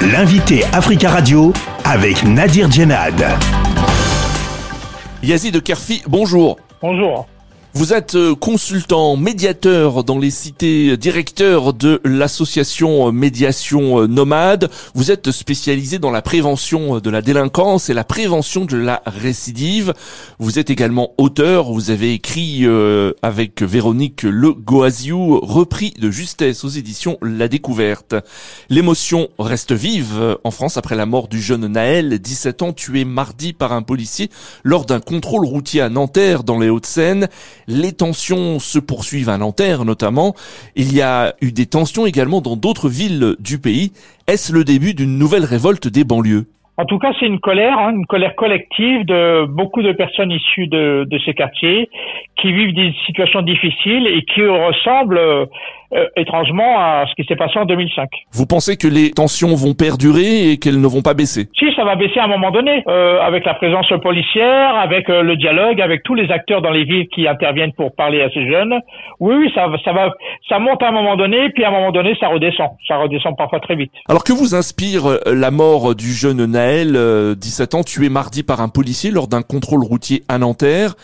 L'invité Africa Radio avec Nadir Djenad. Yazid Kerfi, bonjour. Bonjour. Vous êtes euh, consultant, médiateur dans les cités, directeur de l'association Médiation Nomade. Vous êtes spécialisé dans la prévention de la délinquance et la prévention de la récidive. Vous êtes également auteur. Vous avez écrit euh, avec Véronique Le Goaziou, repris de justesse aux éditions La Découverte. L'émotion reste vive en France après la mort du jeune Naël, 17 ans, tué mardi par un policier lors d'un contrôle routier à Nanterre dans les Hauts-de-Seine. Les tensions se poursuivent à Nanterre notamment. Il y a eu des tensions également dans d'autres villes du pays. Est-ce le début d'une nouvelle révolte des banlieues? En tout cas, c'est une colère, hein, une colère collective de beaucoup de personnes issues de, de, ces quartiers qui vivent des situations difficiles et qui ressemblent euh, étrangement à ce qui s'est passé en 2005. Vous pensez que les tensions vont perdurer et qu'elles ne vont pas baisser? Si, ça va baisser à un moment donné, euh, avec la présence policière, avec euh, le dialogue, avec tous les acteurs dans les villes qui interviennent pour parler à ces jeunes. Oui, oui, ça, ça va, ça monte à un moment donné, puis à un moment donné, ça redescend. Ça redescend parfois très vite. Alors que vous inspire euh, la mort du jeune Naël, 17 ans, tué mardi par un policier lors d'un contrôle routier à Nanterre?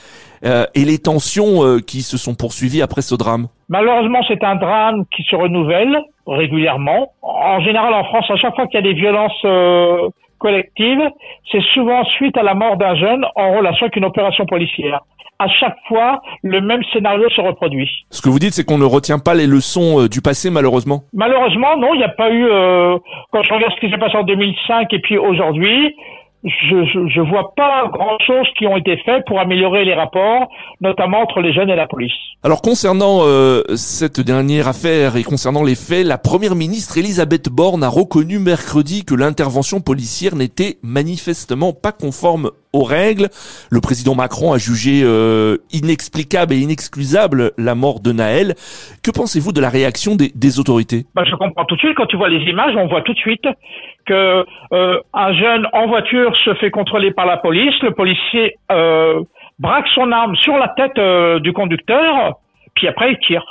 Euh, et les tensions euh, qui se sont poursuivies après ce drame Malheureusement, c'est un drame qui se renouvelle régulièrement. En général, en France, à chaque fois qu'il y a des violences euh, collectives, c'est souvent suite à la mort d'un jeune en relation avec une opération policière à chaque fois, le même scénario se reproduit. Ce que vous dites, c'est qu'on ne retient pas les leçons du passé, malheureusement. Malheureusement, non, il n'y a pas eu. quand je regarde ce qui s'est passé en 2005 et puis aujourd'hui, je, je, vois pas grand chose qui ont été faits pour améliorer les rapports, notamment entre les jeunes et la police. Alors concernant euh, cette dernière affaire et concernant les faits, la première ministre Elisabeth Borne a reconnu mercredi que l'intervention policière n'était manifestement pas conforme aux règles. Le président Macron a jugé euh, inexplicable et inexcusable la mort de Naël. Que pensez-vous de la réaction des, autorités? Bah, Je comprends tout de suite. Quand tu vois les images, on voit tout de suite que euh, un jeune en voiture se fait contrôler par la police. Le policier euh, braque son arme sur la tête du conducteur, puis après il tire.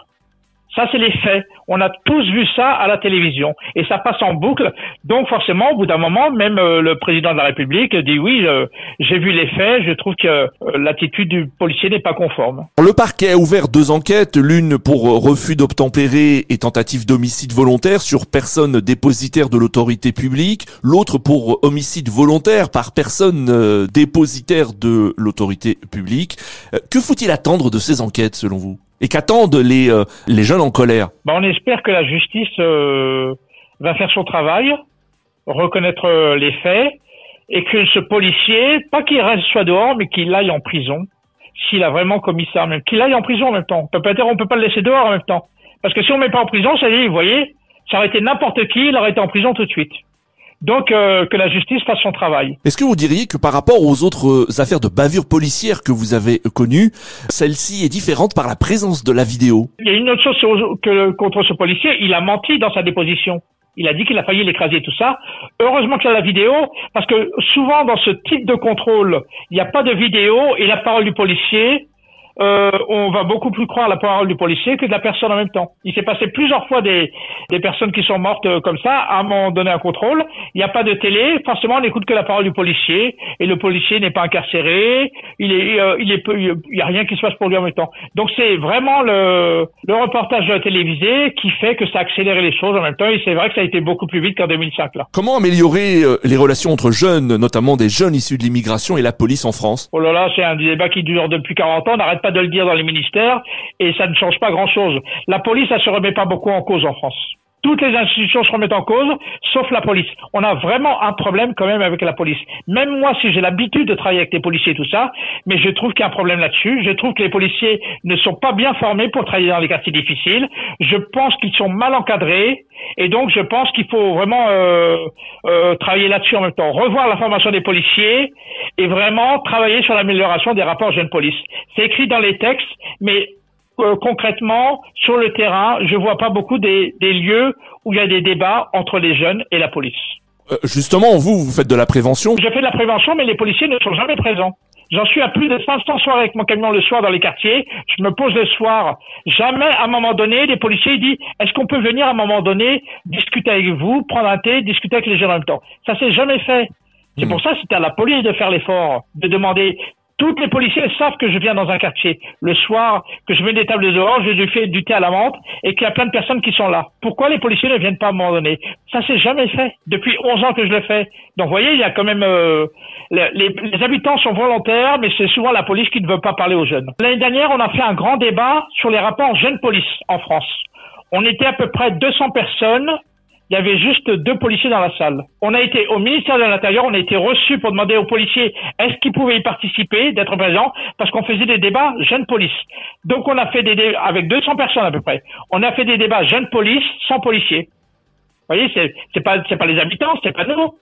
Ça, c'est les faits. On a tous vu ça à la télévision et ça passe en boucle. Donc forcément, au bout d'un moment, même euh, le président de la République dit oui, euh, j'ai vu les faits, je trouve que euh, l'attitude du policier n'est pas conforme. Le parquet a ouvert deux enquêtes, l'une pour refus d'obtempérer et tentative d'homicide volontaire sur personne dépositaire de l'autorité publique, l'autre pour homicide volontaire par personne dépositaire de l'autorité publique. Que faut-il attendre de ces enquêtes selon vous? Et qu'attendent les, euh, les jeunes en colère? Bah, On espère que la justice euh, va faire son travail, reconnaître euh, les faits, et que ce policier, pas qu'il reste soit dehors, mais qu'il aille en prison, s'il a vraiment commis ça, même qu'il aille en prison en même temps. On peut pas on peut pas le laisser dehors en même temps. Parce que si on met pas en prison, ça dit, vous voyez, ça aurait été n'importe qui, il aurait été en prison tout de suite. Donc euh, que la justice fasse son travail. Est-ce que vous diriez que par rapport aux autres euh, affaires de bavure policière que vous avez connues, celle-ci est différente par la présence de la vidéo? Il y a une autre chose que contre ce policier, il a menti dans sa déposition. Il a dit qu'il a failli l'écraser tout ça. Heureusement qu'il y a la vidéo, parce que souvent dans ce type de contrôle, il n'y a pas de vidéo et la parole du policier euh, on va beaucoup plus croire la parole du policier que de la personne en même temps. Il s'est passé plusieurs fois des, des personnes qui sont mortes euh, comme ça, à un moment donné un contrôle. Il n'y a pas de télé, forcément on n'écoute que la parole du policier, et le policier n'est pas incarcéré, il est, euh, il est, il y a rien qui se passe pour lui en même temps. Donc c'est vraiment le, le reportage télévisé qui fait que ça a accéléré les choses en même temps, et c'est vrai que ça a été beaucoup plus vite qu'en 2005 là. Comment améliorer les relations entre jeunes, notamment des jeunes issus de l'immigration et la police en France? Oh là là, c'est un débat qui dure depuis 40 ans, n'arrête pas de le dire dans les ministères et ça ne change pas grand-chose. La police, ça se remet pas beaucoup en cause en France. Toutes les institutions se remettent en cause, sauf la police. On a vraiment un problème quand même avec la police. Même moi, si j'ai l'habitude de travailler avec les policiers et tout ça, mais je trouve qu'il y a un problème là-dessus. Je trouve que les policiers ne sont pas bien formés pour travailler dans les quartiers difficiles. Je pense qu'ils sont mal encadrés. Et donc, je pense qu'il faut vraiment euh, euh, travailler là-dessus en même temps. Revoir la formation des policiers et vraiment travailler sur l'amélioration des rapports jeunes-police. C'est écrit dans les textes, mais euh, concrètement, sur le terrain, je vois pas beaucoup des, des, lieux où il y a des débats entre les jeunes et la police. Euh, justement, vous, vous faites de la prévention Je fais de la prévention, mais les policiers ne sont jamais présents. J'en suis à plus de 500 soirées avec mon camion le soir dans les quartiers. Je me pose le soir. Jamais, à un moment donné, les policiers disent est-ce qu'on peut venir à un moment donné discuter avec vous, prendre un thé, discuter avec les gens en même temps? Ça s'est jamais fait. C'est hmm. pour ça que c'était à la police de faire l'effort, de demander toutes les policiers savent que je viens dans un quartier le soir, que je mets des tables dehors, je lui fais du thé à la menthe et qu'il y a plein de personnes qui sont là. Pourquoi les policiers ne viennent pas donné? Ça s'est jamais fait. Depuis 11 ans que je le fais. Donc vous voyez, il y a quand même... Euh, les, les, habitants sont volontaires, mais c'est souvent la police qui ne veut pas parler aux jeunes. L'année dernière, on a fait un grand débat sur les rapports jeunes-police en France. On était à peu près 200 personnes il y avait juste deux policiers dans la salle. On a été au ministère de l'Intérieur, on a été reçus pour demander aux policiers est-ce qu'ils pouvaient y participer, d'être présents, parce qu'on faisait des débats jeunes police. Donc on a fait des débats avec 200 personnes à peu près. On a fait des débats jeunes police sans policiers. Vous voyez, c'est, c'est pas c'est pas les habitants, c'est pas nous.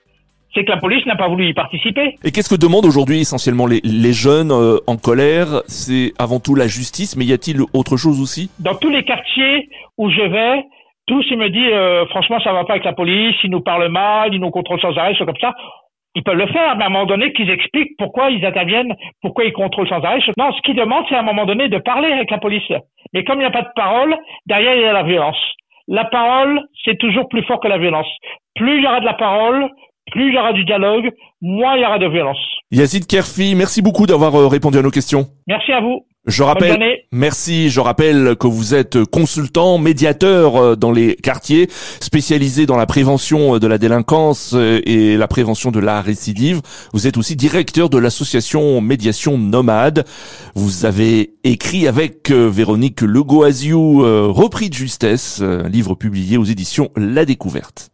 C'est que la police n'a pas voulu y participer. Et qu'est-ce que demandent aujourd'hui essentiellement les, les jeunes euh, en colère? C'est avant tout la justice, mais y a-t-il autre chose aussi? Dans tous les quartiers où je vais, tous, ils me disent, euh, franchement, ça va pas avec la police, ils nous parlent mal, ils nous contrôlent sans arrêt, c'est comme ça. Ils peuvent le faire, mais à un moment donné, qu'ils expliquent pourquoi ils interviennent, pourquoi ils contrôlent sans arrêt. Non, ce qu'ils demandent, c'est à un moment donné de parler avec la police. Mais comme il n'y a pas de parole, derrière, il y a la violence. La parole, c'est toujours plus fort que la violence. Plus il y aura de la parole, plus il y aura du dialogue, moins il y aura de violence. Yazid Kerfi, merci beaucoup d'avoir euh, répondu à nos questions. Merci à vous. Je rappelle, merci. Je rappelle que vous êtes consultant, médiateur euh, dans les quartiers, spécialisé dans la prévention euh, de la délinquance et la prévention de la récidive. Vous êtes aussi directeur de l'association Médiation Nomade. Vous avez écrit avec Véronique Legoaziou, repris de justesse, un livre publié aux éditions La Découverte.